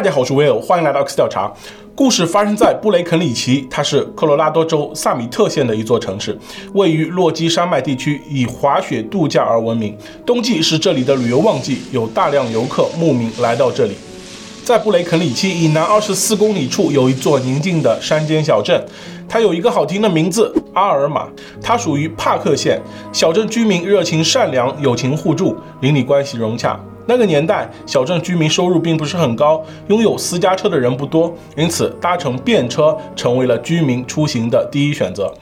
大家好，我是威尔，欢迎来到 X 调查。故事发生在布雷肯里奇，它是科罗拉多州萨米特县的一座城市，位于落基山脉地区，以滑雪度假而闻名。冬季是这里的旅游旺季，有大量游客慕名来到这里。在布雷肯里奇以南二十四公里处，有一座宁静的山间小镇，它有一个好听的名字——阿尔玛。它属于帕克县，小镇居民热情善良，友情互助，邻里关系融洽。那个年代，小镇居民收入并不是很高，拥有私家车的人不多，因此搭乘便车成为了居民出行的第一选择。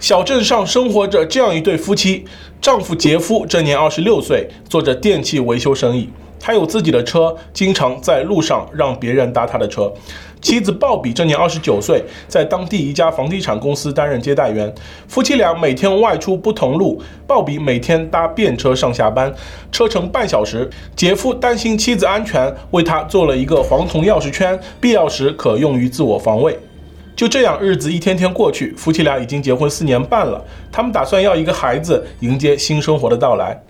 小镇上生活着这样一对夫妻，丈夫杰夫这年二十六岁，做着电器维修生意。他有自己的车，经常在路上让别人搭他的车。妻子鲍比这年二十九岁，在当地一家房地产公司担任接待员。夫妻俩每天外出不同路，鲍比每天搭便车上下班，车程半小时。杰夫担心妻子安全，为他做了一个黄铜钥匙圈，必要时可用于自我防卫。就这样，日子一天天过去，夫妻俩已经结婚四年半了。他们打算要一个孩子，迎接新生活的到来。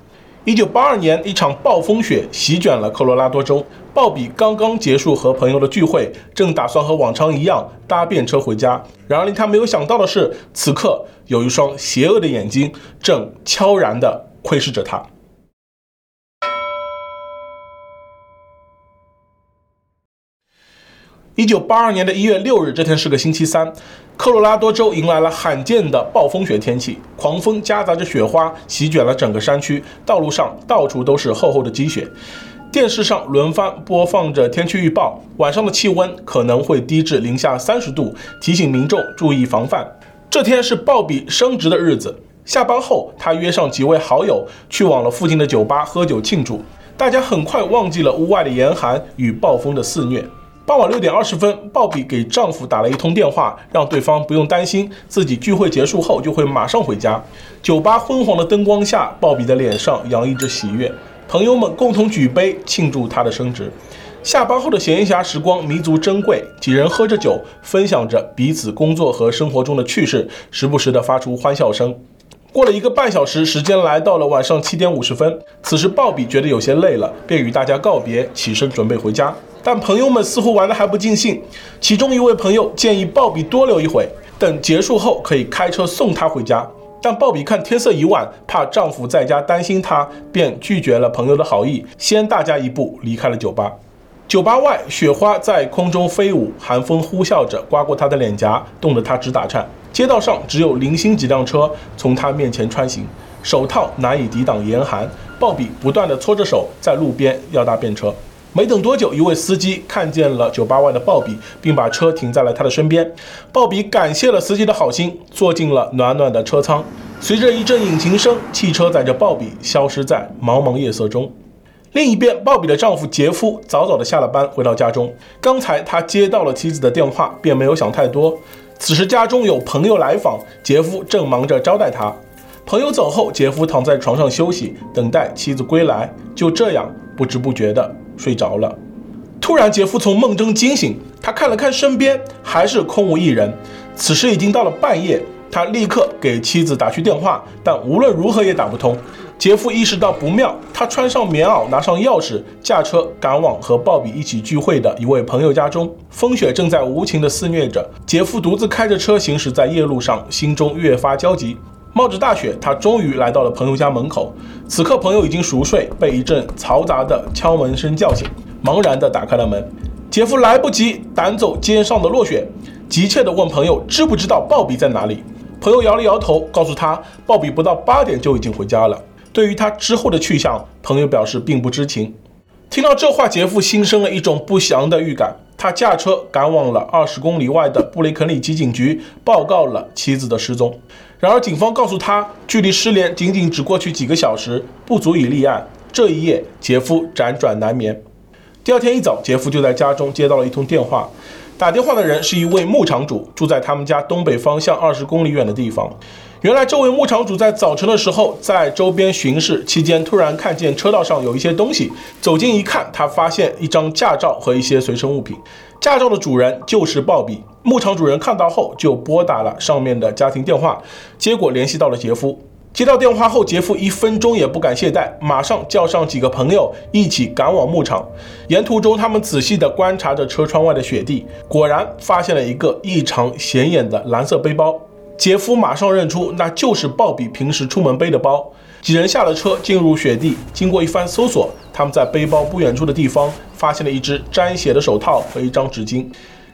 一九八二年，一场暴风雪席卷了科罗拉多州。鲍比刚刚结束和朋友的聚会，正打算和往常一样搭便车回家。然而令他没有想到的是，此刻有一双邪恶的眼睛正悄然地窥视着他。一九八二年的一月六日，这天是个星期三。科罗拉多州迎来了罕见的暴风雪天气，狂风夹杂着雪花席卷了整个山区，道路上到处都是厚厚的积雪。电视上轮番播放着天气预报，晚上的气温可能会低至零下三十度，提醒民众注意防范。这天是鲍比升职的日子，下班后他约上几位好友去往了附近的酒吧喝酒庆祝。大家很快忘记了屋外的严寒与暴风的肆虐。傍晚六点二十分，鲍比给丈夫打了一通电话，让对方不用担心，自己聚会结束后就会马上回家。酒吧昏黄的灯光下，鲍比的脸上洋溢着喜悦。朋友们共同举杯庆祝他的升职。下班后的闲暇时光弥足珍贵，几人喝着酒，分享着彼此工作和生活中的趣事，时不时地发出欢笑声。过了一个半小时，时间来到了晚上七点五十分。此时，鲍比觉得有些累了，便与大家告别，起身准备回家。但朋友们似乎玩得还不尽兴，其中一位朋友建议鲍比多留一会，等结束后可以开车送她回家。但鲍比看天色已晚，怕丈夫在家担心她，便拒绝了朋友的好意，先大家一步离开了酒吧。酒吧外，雪花在空中飞舞，寒风呼啸着刮过她的脸颊，冻得她直打颤。街道上只有零星几辆车从她面前穿行，手套难以抵挡严寒。鲍比不断地搓着手，在路边要搭便车。没等多久，一位司机看见了酒吧外的鲍比，并把车停在了他的身边。鲍比感谢了司机的好心，坐进了暖暖的车舱。随着一阵引擎声，汽车载着鲍比消失在茫茫夜色中。另一边，鲍比的丈夫杰夫早早地下了班，回到家中。刚才他接到了妻子的电话，便没有想太多。此时家中有朋友来访，杰夫正忙着招待他。朋友走后，杰夫躺在床上休息，等待妻子归来。就这样，不知不觉的。睡着了，突然杰夫从梦中惊醒，他看了看身边，还是空无一人。此时已经到了半夜，他立刻给妻子打去电话，但无论如何也打不通。杰夫意识到不妙，他穿上棉袄，拿上钥匙，驾车赶往和鲍比一起聚会的一位朋友家中。风雪正在无情地肆虐着，杰夫独自开着车行驶在夜路上，心中越发焦急。冒着大雪，他终于来到了朋友家门口。此刻，朋友已经熟睡，被一阵嘈杂的敲门声叫醒，茫然地打开了门。杰夫来不及赶走肩上的落雪，急切地问朋友知不知道鲍比在哪里。朋友摇了摇头，告诉他鲍比不到八点就已经回家了。对于他之后的去向，朋友表示并不知情。听到这话，杰夫心生了一种不祥的预感。他驾车赶往了二十公里外的布雷肯里奇警局，报告了妻子的失踪。然而，警方告诉他，距离失联仅仅只过去几个小时，不足以立案。这一夜，杰夫辗转难眠。第二天一早，杰夫就在家中接到了一通电话。打电话的人是一位牧场主，住在他们家东北方向二十公里远的地方。原来，这位牧场主在早晨的时候在周边巡视期间，突然看见车道上有一些东西，走近一看，他发现一张驾照和一些随身物品。驾照的主人就是鲍比。牧场主人看到后就拨打了上面的家庭电话，结果联系到了杰夫。接到电话后，杰夫一分钟也不敢懈怠，马上叫上几个朋友一起赶往牧场。沿途中，他们仔细地观察着车窗外的雪地，果然发现了一个异常显眼的蓝色背包。杰夫马上认出，那就是鲍比平时出门背的包。几人下了车，进入雪地，经过一番搜索，他们在背包不远处的地方发现了一只沾血的手套和一张纸巾。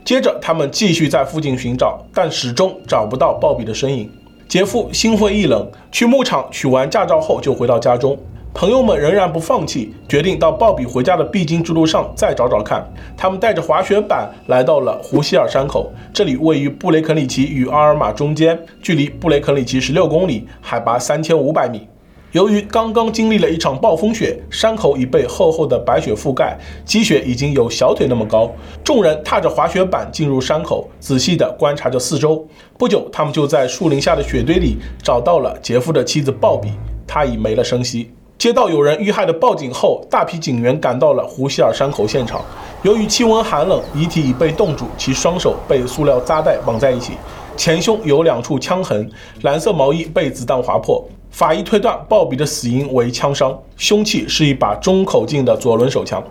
接着，他们继续在附近寻找，但始终找不到鲍比的身影。杰夫心灰意冷，去牧场取完驾照后就回到家中。朋友们仍然不放弃，决定到鲍比回家的必经之路上再找找看。他们带着滑雪板来到了胡希尔山口，这里位于布雷肯里奇与阿尔玛中间，距离布雷肯里奇十六公里，海拔三千五百米。由于刚刚经历了一场暴风雪，山口已被厚厚的白雪覆盖，积雪已经有小腿那么高。众人踏着滑雪板进入山口，仔细地观察着四周。不久，他们就在树林下的雪堆里找到了杰夫的妻子鲍比，她已没了声息。接到有人遇害的报警后，大批警员赶到了胡希尔山口现场。由于气温寒冷，遗体已被冻住，其双手被塑料扎带绑在一起，前胸有两处枪痕，蓝色毛衣被子弹划破。法医推断，鲍比的死因为枪伤，凶器是一把中口径的左轮手枪。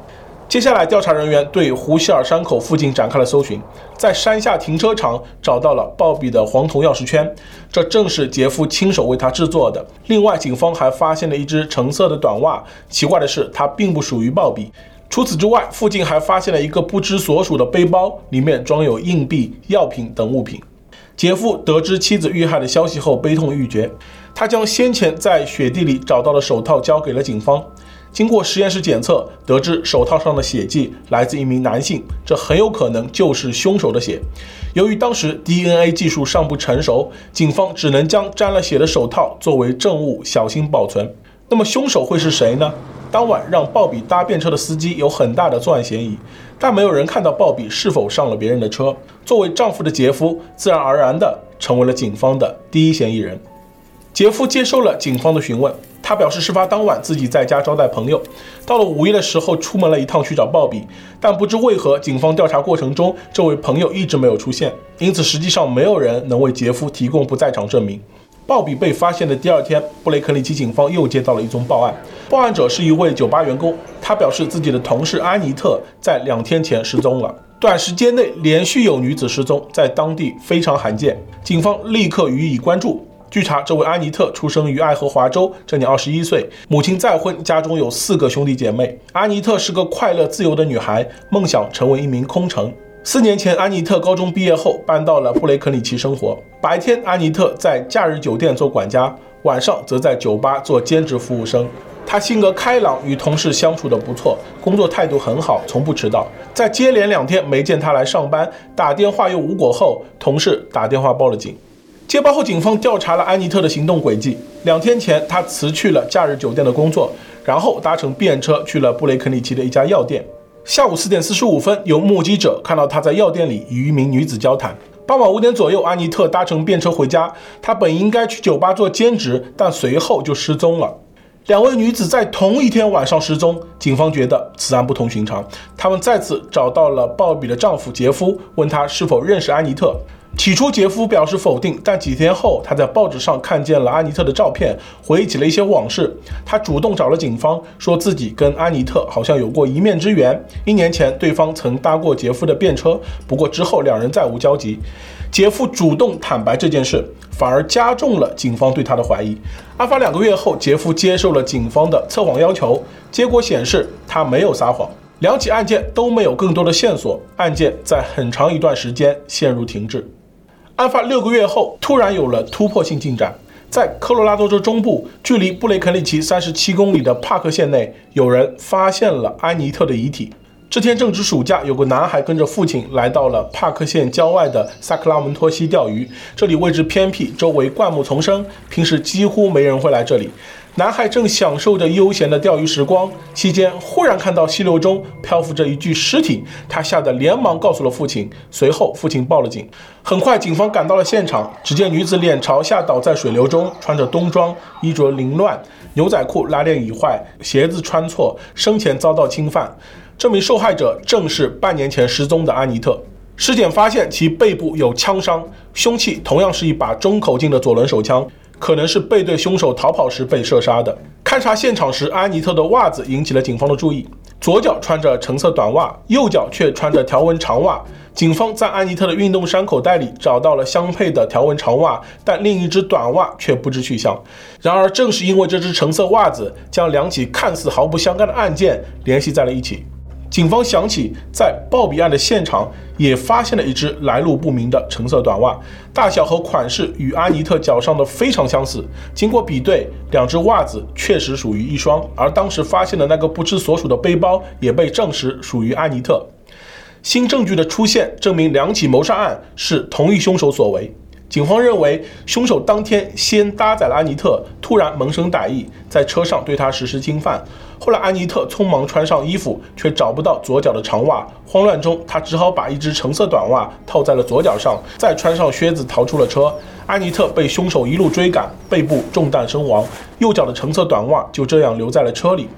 接下来，调查人员对胡希尔山口附近展开了搜寻，在山下停车场找到了鲍比的黄铜钥匙圈，这正是杰夫亲手为他制作的。另外，警方还发现了一只橙色的短袜，奇怪的是，它并不属于鲍比。除此之外，附近还发现了一个不知所属的背包，里面装有硬币、药品等物品。杰夫得知妻子遇害的消息后，悲痛欲绝。他将先前在雪地里找到的手套交给了警方。经过实验室检测，得知手套上的血迹来自一名男性，这很有可能就是凶手的血。由于当时 DNA 技术尚不成熟，警方只能将沾了血的手套作为证物小心保存。那么凶手会是谁呢？当晚让鲍比搭便车的司机有很大的作案嫌疑，但没有人看到鲍比是否上了别人的车。作为丈夫的杰夫，自然而然地成为了警方的第一嫌疑人。杰夫接受了警方的询问，他表示事发当晚自己在家招待朋友，到了午夜的时候出门了一趟去找鲍比，但不知为何警方调查过程中这位朋友一直没有出现，因此实际上没有人能为杰夫提供不在场证明。鲍比被发现的第二天，布雷肯里奇警方又接到了一宗报案，报案者是一位酒吧员工，他表示自己的同事安妮特在两天前失踪了，短时间内连续有女子失踪，在当地非常罕见，警方立刻予以关注。据查，这位安妮特出生于爱荷华州，这年二十一岁，母亲再婚，家中有四个兄弟姐妹。安妮特是个快乐自由的女孩，梦想成为一名空乘。四年前，安妮特高中毕业后搬到了布雷肯里奇生活。白天，安妮特在假日酒店做管家，晚上则在酒吧做兼职服务生。她性格开朗，与同事相处的不错，工作态度很好，从不迟到。在接连两天没见她来上班，打电话又无果后，同事打电话报了警。接报后，警方调查了安妮特的行动轨迹。两天前，她辞去了假日酒店的工作，然后搭乘便车去了布雷肯里奇的一家药店。下午四点四十五分，有目击者看到她在药店里与一名女子交谈。傍晚五点左右，安妮特搭乘便车回家。她本应该去酒吧做兼职，但随后就失踪了。两位女子在同一天晚上失踪，警方觉得此案不同寻常。他们再次找到了鲍比的丈夫杰夫，问他是否认识安妮特。起初，杰夫表示否定，但几天后，他在报纸上看见了安妮特的照片，回忆起了一些往事。他主动找了警方，说自己跟安妮特好像有过一面之缘。一年前，对方曾搭过杰夫的便车，不过之后两人再无交集。杰夫主动坦白这件事，反而加重了警方对他的怀疑。案发两个月后，杰夫接受了警方的测谎要求，结果显示他没有撒谎。两起案件都没有更多的线索，案件在很长一段时间陷入停滞。案发六个月后，突然有了突破性进展。在科罗拉多州中部，距离布雷肯里奇三十七公里的帕克县内，有人发现了安妮特的遗体。这天正值暑假，有个男孩跟着父亲来到了帕克县郊外的萨克拉门托溪钓鱼。这里位置偏僻，周围灌木丛生，平时几乎没人会来这里。男孩正享受着悠闲的钓鱼时光，期间忽然看到溪流中漂浮着一具尸体，他吓得连忙告诉了父亲。随后，父亲报了警。很快，警方赶到了现场，只见女子脸朝下倒在水流中，穿着冬装，衣着凌乱，牛仔裤拉链已坏，鞋子穿错，生前遭到侵犯。这名受害者正是半年前失踪的安妮特。尸检发现其背部有枪伤，凶器同样是一把中口径的左轮手枪。可能是背对凶手逃跑时被射杀的。勘察现场时，安妮特的袜子引起了警方的注意，左脚穿着橙色短袜，右脚却穿着条纹长袜。警方在安妮特的运动衫口袋里找到了相配的条纹长袜，但另一只短袜却不知去向。然而，正是因为这只橙色袜子，将两起看似毫不相干的案件联系在了一起。警方想起在鲍比案的现场也发现了一只来路不明的橙色短袜，大小和款式与安妮特脚上的非常相似。经过比对，两只袜子确实属于一双，而当时发现的那个不知所属的背包也被证实属于安妮特。新证据的出现，证明两起谋杀案是同一凶手所为。警方认为，凶手当天先搭载了安妮特，突然萌生歹意，在车上对她实施侵犯。后来，安妮特匆忙穿上衣服，却找不到左脚的长袜，慌乱中，她只好把一只橙色短袜套在了左脚上，再穿上靴子逃出了车。安妮特被凶手一路追赶，背部中弹身亡，右脚的橙色短袜就这样留在了车里。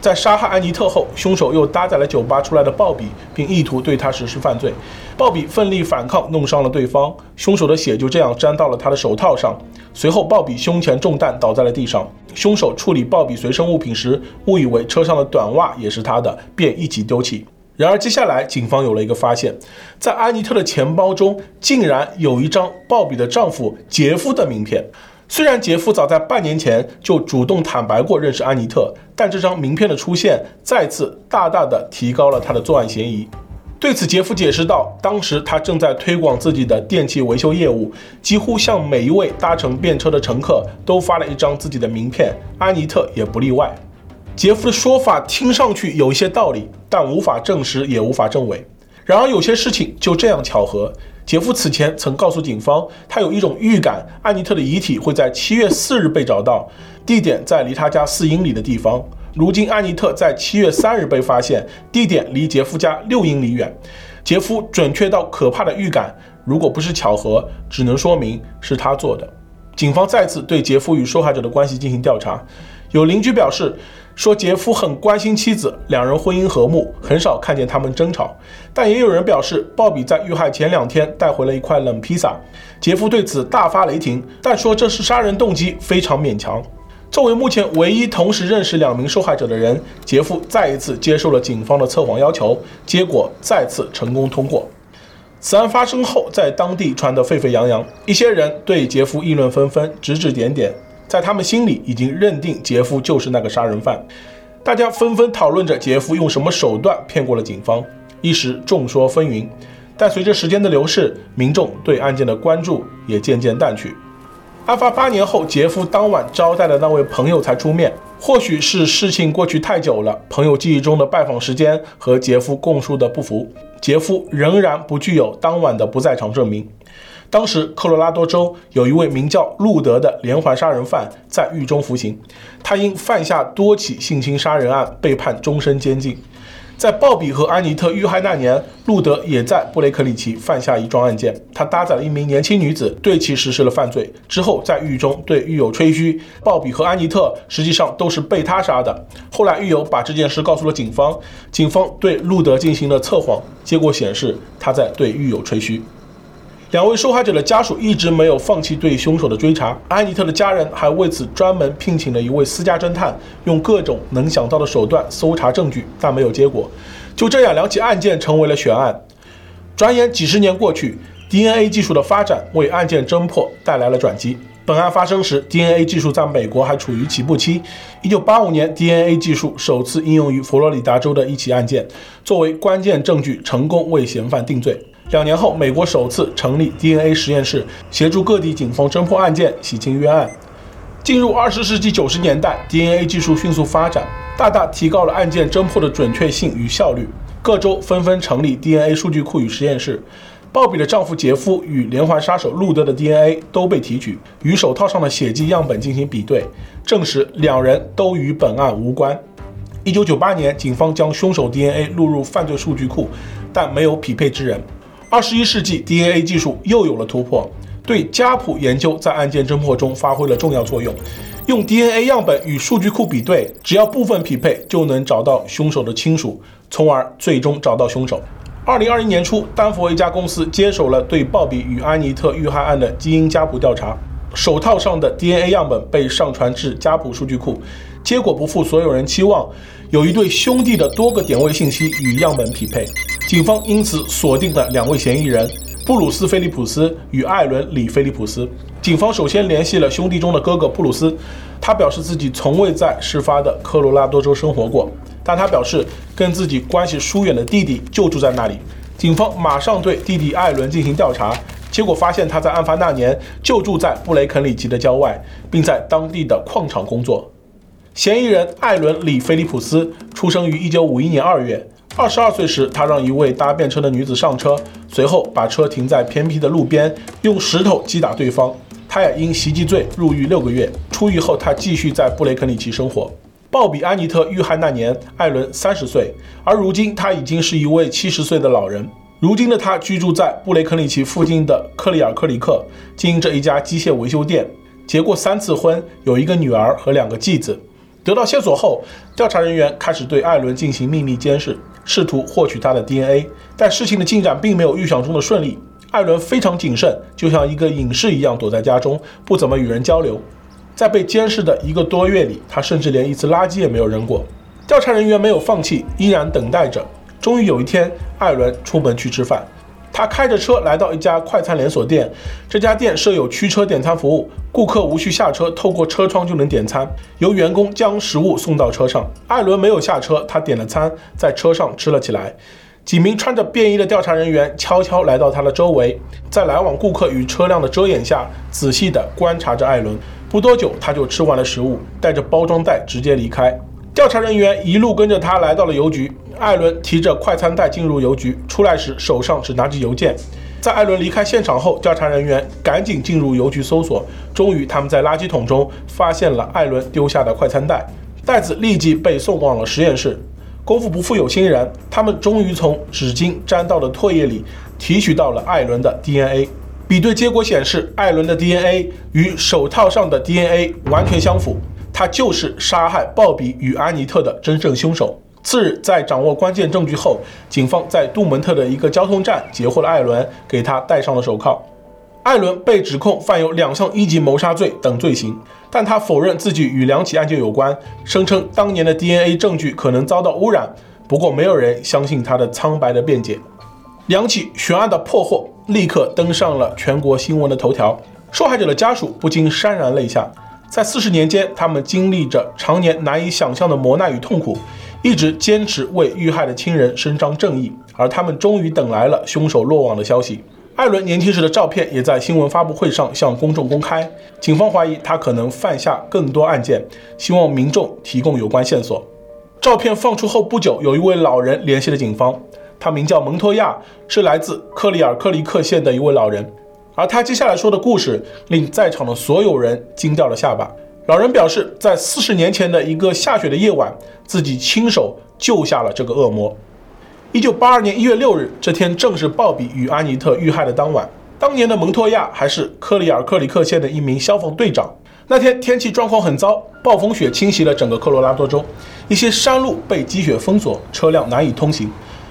在杀害安妮特后，凶手又搭载了酒吧出来的鲍比，并意图对他实施犯罪。鲍比奋力反抗，弄伤了对方，凶手的血就这样沾到了他的手套上。随后，鲍比胸前中弹，倒在了地上。凶手处理鲍比随身物品时，误以为车上的短袜也是他的，便一起丢弃。然而，接下来警方有了一个发现，在安妮特的钱包中，竟然有一张鲍比的丈夫杰夫的名片。虽然杰夫早在半年前就主动坦白过认识安妮特，但这张名片的出现再次大大的提高了他的作案嫌疑。对此，杰夫解释道：“当时他正在推广自己的电器维修业务，几乎向每一位搭乘便车的乘客都发了一张自己的名片，安妮特也不例外。”杰夫的说法听上去有一些道理，但无法证实，也无法证伪。然而，有些事情就这样巧合。杰夫此前曾告诉警方，他有一种预感，安妮特的遗体会在七月四日被找到，地点在离他家四英里的地方。如今，安妮特在七月三日被发现，地点离杰夫家六英里远。杰夫准确到可怕的预感，如果不是巧合，只能说明是他做的。警方再次对杰夫与受害者的关系进行调查，有邻居表示，说杰夫很关心妻子，两人婚姻和睦，很少看见他们争吵。但也有人表示，鲍比在遇害前两天带回了一块冷披萨。杰夫对此大发雷霆，但说这是杀人动机非常勉强。作为目前唯一同时认识两名受害者的人，杰夫再一次接受了警方的测谎要求，结果再次成功通过。此案发生后，在当地传得沸沸扬扬，一些人对杰夫议论纷纷，指指点点。在他们心里已经认定杰夫就是那个杀人犯，大家纷纷讨论着杰夫用什么手段骗过了警方，一时众说纷纭。但随着时间的流逝，民众对案件的关注也渐渐淡去。案发八年后，杰夫当晚招待的那位朋友才出面，或许是事情过去太久了，朋友记忆中的拜访时间和杰夫供述的不符，杰夫仍然不具有当晚的不在场证明。当时，科罗拉多州有一位名叫路德的连环杀人犯在狱中服刑，他因犯下多起性侵杀人案被判终身监禁。在鲍比和安妮特遇害那年，路德也在布雷克里奇犯下一桩案件，他搭载了一名年轻女子，对其实施了犯罪，之后在狱中对狱友吹嘘，鲍比和安妮特实际上都是被他杀的。后来狱友把这件事告诉了警方，警方对路德进行了测谎，结果显示他在对狱友吹嘘。两位受害者的家属一直没有放弃对凶手的追查，安妮特的家人还为此专门聘请了一位私家侦探，用各种能想到的手段搜查证据，但没有结果。就这样，两起案件成为了悬案。转眼几十年过去，DNA 技术的发展为案件侦破带来了转机。本案发生时，DNA 技术在美国还处于起步期。1985年，DNA 技术首次应用于佛罗里达州的一起案件，作为关键证据，成功为嫌犯定罪。两年后，美国首次成立 DNA 实验室，协助各地警方侦破案件、洗清冤案。进入二十世纪九十年代，DNA 技术迅速发展，大大提高了案件侦破的准确性与效率。各州纷纷成立 DNA 数据库与实验室。鲍比的丈夫杰夫与连环杀手路德的 DNA 都被提取，与手套上的血迹样本进行比对，证实两人都与本案无关。一九九八年，警方将凶手 DNA 录入犯罪数据库，但没有匹配之人。二十一世纪 DNA 技术又有了突破，对家谱研究在案件侦破中发挥了重要作用。用 DNA 样本与数据库比对，只要部分匹配，就能找到凶手的亲属，从而最终找到凶手。二零二一年初，丹佛一家公司接手了对鲍比与安妮特遇害案的基因家谱调查。手套上的 DNA 样本被上传至家谱数据库，结果不负所有人期望，有一对兄弟的多个点位信息与样本匹配。警方因此锁定了两位嫌疑人：布鲁斯·菲利普斯与艾伦·李·菲利普斯。警方首先联系了兄弟中的哥哥布鲁斯，他表示自己从未在事发的科罗拉多州生活过，但他表示跟自己关系疏远的弟弟就住在那里。警方马上对弟弟艾伦进行调查，结果发现他在案发那年就住在布雷肯里奇的郊外，并在当地的矿场工作。嫌疑人艾伦·李·菲利普斯出生于1951年2月。二十二岁时，他让一位搭便车的女子上车，随后把车停在偏僻的路边，用石头击打对方。他也因袭击罪入狱六个月。出狱后，他继续在布雷肯里奇生活。鲍比·安妮特遇害那年，艾伦三十岁，而如今他已经是一位七十岁的老人。如今的他居住在布雷肯里奇附近的克里尔克里克，经营着一家机械维修店，结过三次婚，有一个女儿和两个继子。得到线索后，调查人员开始对艾伦进行秘密监视。试图获取他的 DNA，但事情的进展并没有预想中的顺利。艾伦非常谨慎，就像一个隐士一样躲在家中，不怎么与人交流。在被监视的一个多月里，他甚至连一次垃圾也没有扔过。调查人员没有放弃，依然等待着。终于有一天，艾伦出门去吃饭。他开着车来到一家快餐连锁店，这家店设有驱车点餐服务，顾客无需下车，透过车窗就能点餐，由员工将食物送到车上。艾伦没有下车，他点了餐，在车上吃了起来。几名穿着便衣的调查人员悄悄来到他的周围，在来往顾客与车辆的遮掩下，仔细地观察着艾伦。不多久，他就吃完了食物，带着包装袋直接离开。调查人员一路跟着他来到了邮局。艾伦提着快餐袋进入邮局，出来时手上只拿着邮件。在艾伦离开现场后，调查人员赶紧进入邮局搜索。终于，他们在垃圾桶中发现了艾伦丢下的快餐袋，袋子立即被送往了实验室。功夫不负有心人，他们终于从纸巾沾到的唾液里提取到了艾伦的 DNA。比对结果显示，艾伦的 DNA 与手套上的 DNA 完全相符。他就是杀害鲍比与安妮特的真正凶手。次日，在掌握关键证据后，警方在杜门特的一个交通站截获了艾伦，给他戴上了手铐。艾伦被指控犯有两项一级谋杀罪等罪行，但他否认自己与两起案件有关，声称当年的 DNA 证据可能遭到污染。不过，没有人相信他的苍白的辩解。两起悬案的破获立刻登上了全国新闻的头条，受害者的家属不禁潸然泪下。在四十年间，他们经历着常年难以想象的磨难与痛苦，一直坚持为遇害的亲人伸张正义，而他们终于等来了凶手落网的消息。艾伦年轻时的照片也在新闻发布会上向公众公开。警方怀疑他可能犯下更多案件，希望民众提供有关线索。照片放出后不久，有一位老人联系了警方，他名叫蒙托亚，是来自克里尔克里克县的一位老人。而他接下来说的故事令在场的所有人惊掉了下巴。老人表示，在四十年前的一个下雪的夜晚，自己亲手救下了这个恶魔。一九八二年一月六日，这天正是鲍比与安妮特遇害的当晚。当年的蒙托亚还是克里尔克里克县的一名消防队长。那天天气状况很糟，暴风雪侵袭了整个科罗拉多州，一些山路被积雪封锁，车辆难以通行。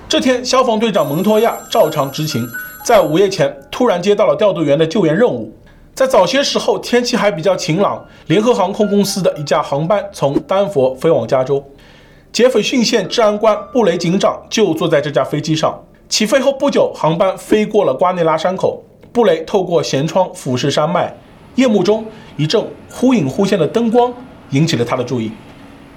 这天，消防队长蒙托亚照常执勤。在午夜前，突然接到了调度员的救援任务。在早些时候，天气还比较晴朗。联合航空公司的一架航班从丹佛飞往加州，杰斐逊县治安官布雷警长就坐在这架飞机上。起飞后不久，航班飞过了瓜内拉山口。布雷透过舷窗俯视山脉，夜幕中一阵忽隐忽现的灯光引起了他的注意。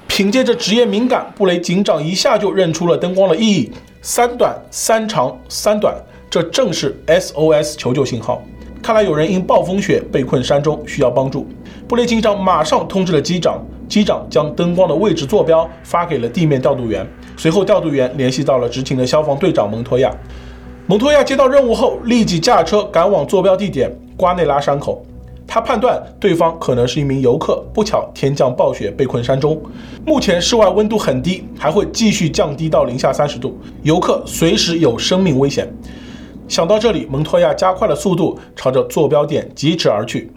凭借着职业敏感，布雷警长一下就认出了灯光的意义：三短、三长、三短。这正是 SOS 求救信号。看来有人因暴风雪被困山中，需要帮助。布雷警长马上通知了机长，机长将灯光的位置坐标发给了地面调度员。随后，调度员联系到了执勤的消防队长蒙托亚。蒙托亚接到任务后，立即驾车赶往坐标地点瓜内拉山口。他判断对方可能是一名游客，不巧天降暴雪被困山中。目前室外温度很低，还会继续降低到零下三十度，游客随时有生命危险。想到这里，蒙托亚加快了速度，朝着坐标点疾驰而去。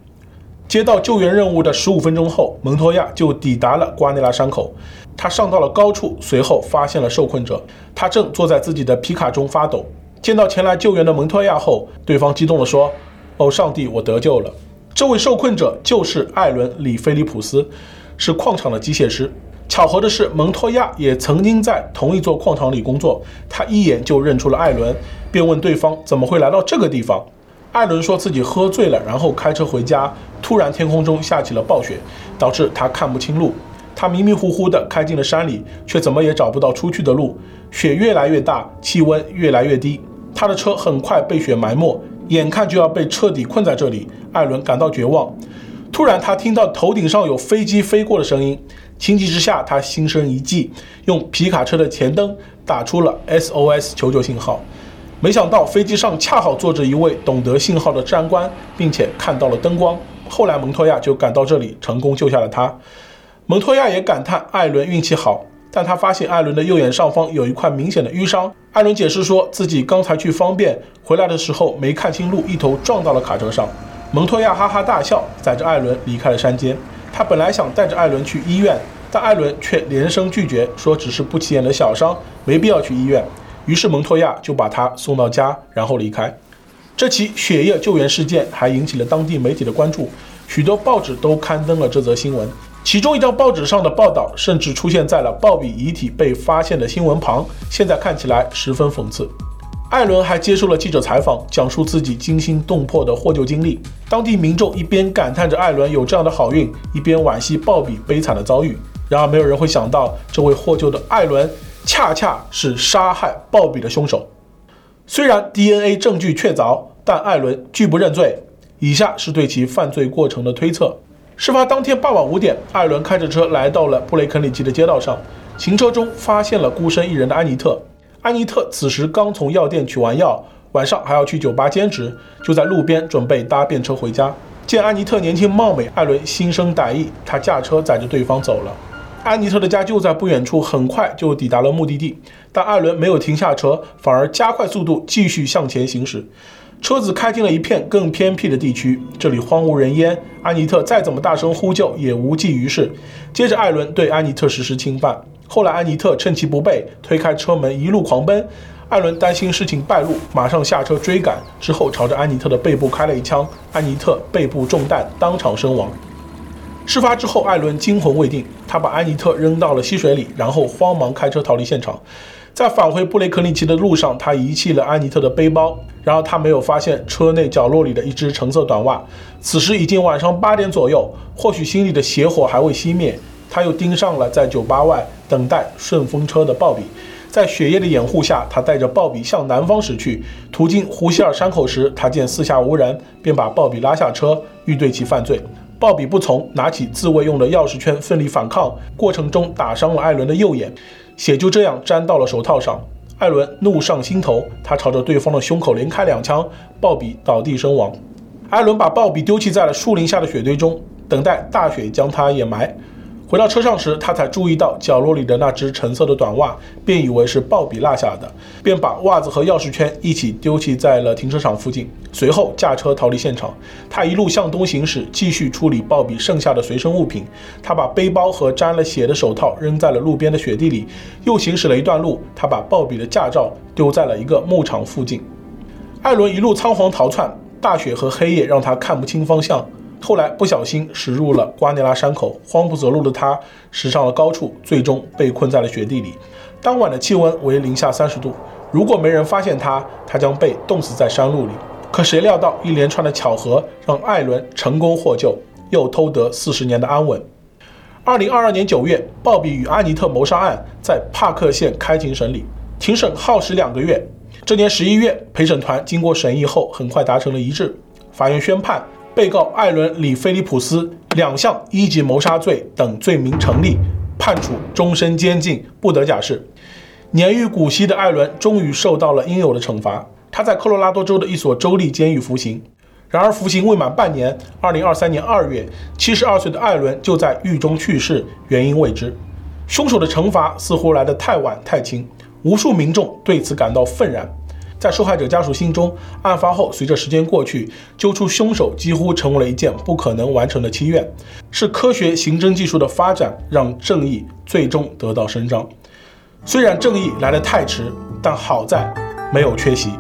接到救援任务的十五分钟后，蒙托亚就抵达了瓜内拉山口。他上到了高处，随后发现了受困者，他正坐在自己的皮卡中发抖。见到前来救援的蒙托亚后，对方激动地说：“哦，上帝，我得救了！”这位受困者就是艾伦·里菲利普斯，是矿场的机械师。巧合的是，蒙托亚也曾经在同一座矿场里工作，他一眼就认出了艾伦，便问对方怎么会来到这个地方。艾伦说自己喝醉了，然后开车回家。突然，天空中下起了暴雪，导致他看不清路。他迷迷糊糊地开进了山里，却怎么也找不到出去的路。雪越来越大，气温越来越低，他的车很快被雪埋没，眼看就要被彻底困在这里。艾伦感到绝望。突然，他听到头顶上有飞机飞过的声音，情急之下，他心生一计，用皮卡车的前灯打出了 SOS 求救信号。没想到飞机上恰好坐着一位懂得信号的治安官，并且看到了灯光。后来蒙托亚就赶到这里，成功救下了他。蒙托亚也感叹艾伦运气好，但他发现艾伦的右眼上方有一块明显的淤伤。艾伦解释说自己刚才去方便，回来的时候没看清路，一头撞到了卡车上。蒙托亚哈哈大笑，载着艾伦离开了山间。他本来想带着艾伦去医院，但艾伦却连声拒绝，说只是不起眼的小伤，没必要去医院。于是蒙托亚就把他送到家，然后离开。这起血液救援事件还引起了当地媒体的关注，许多报纸都刊登了这则新闻。其中一张报纸上的报道甚至出现在了鲍比遗体被发现的新闻旁，现在看起来十分讽刺。艾伦还接受了记者采访，讲述自己惊心动魄的获救经历。当地民众一边感叹着艾伦有这样的好运，一边惋惜鲍比悲惨的遭遇。然而，没有人会想到，这位获救的艾伦。恰恰是杀害鲍比的凶手。虽然 DNA 证据确凿，但艾伦拒不认罪。以下是对其犯罪过程的推测：事发当天傍晚五点，艾伦开着车来到了布雷肯里奇的街道上，行车中发现了孤身一人的安妮特。安妮特此时刚从药店取完药，晚上还要去酒吧兼职，就在路边准备搭便车回家。见安妮特年轻貌美，艾伦心生歹意，他驾车载着对方走了。安妮特的家就在不远处，很快就抵达了目的地。但艾伦没有停下车，反而加快速度继续向前行驶。车子开进了一片更偏僻的地区，这里荒无人烟。安妮特再怎么大声呼救也无济于事。接着，艾伦对安妮特实施侵犯。后来，安妮特趁其不备，推开车门一路狂奔。艾伦担心事情败露，马上下车追赶，之后朝着安妮特的背部开了一枪。安妮特背部中弹，当场身亡。事发之后，艾伦惊魂未定，他把安妮特扔到了溪水里，然后慌忙开车逃离现场。在返回布雷克利奇的路上，他遗弃了安妮特的背包，然后他没有发现车内角落里的一只橙色短袜。此时已经晚上八点左右，或许心里的邪火还未熄灭，他又盯上了在酒吧外等待顺风车的鲍比。在血液的掩护下，他带着鲍比向南方驶去。途经胡希尔山口时，他见四下无人，便把鲍比拉下车，欲对其犯罪。鲍比不从，拿起自卫用的钥匙圈奋力反抗，过程中打伤了艾伦的右眼，血就这样沾到了手套上。艾伦怒上心头，他朝着对方的胸口连开两枪，鲍比倒地身亡。艾伦把鲍比丢弃在了树林下的雪堆中，等待大雪将他掩埋。回到车上时，他才注意到角落里的那只橙色的短袜，便以为是鲍比落下的，便把袜子和钥匙圈一起丢弃在了停车场附近。随后驾车逃离现场。他一路向东行驶，继续处理鲍比剩下的随身物品。他把背包和沾了血的手套扔在了路边的雪地里。又行驶了一段路，他把鲍比的驾照丢在了一个牧场附近。艾伦一路仓皇逃窜，大雪和黑夜让他看不清方向。后来不小心驶入了瓜内拉山口，慌不择路的他驶上了高处，最终被困在了雪地里。当晚的气温为零下三十度，如果没人发现他，他将被冻死在山路里。可谁料到一连串的巧合让艾伦成功获救，又偷得四十年的安稳。二零二二年九月，鲍比与阿尼特谋杀案在帕克县开庭审理，庭审耗时两个月。这年十一月，陪审团经过审议后，很快达成了一致，法院宣判。被告艾伦·里菲利普斯两项一级谋杀罪等罪名成立，判处终身监禁，不得假释。年逾古稀的艾伦终于受到了应有的惩罚，他在科罗拉多州的一所州立监狱服刑。然而服刑未满半年，二零二三年二月，七十二岁的艾伦就在狱中去世，原因未知。凶手的惩罚似乎来得太晚太轻，无数民众对此感到愤然。在受害者家属心中，案发后随着时间过去，揪出凶手几乎成为了一件不可能完成的祈愿。是科学刑侦技术的发展让正义最终得到伸张。虽然正义来得太迟，但好在没有缺席。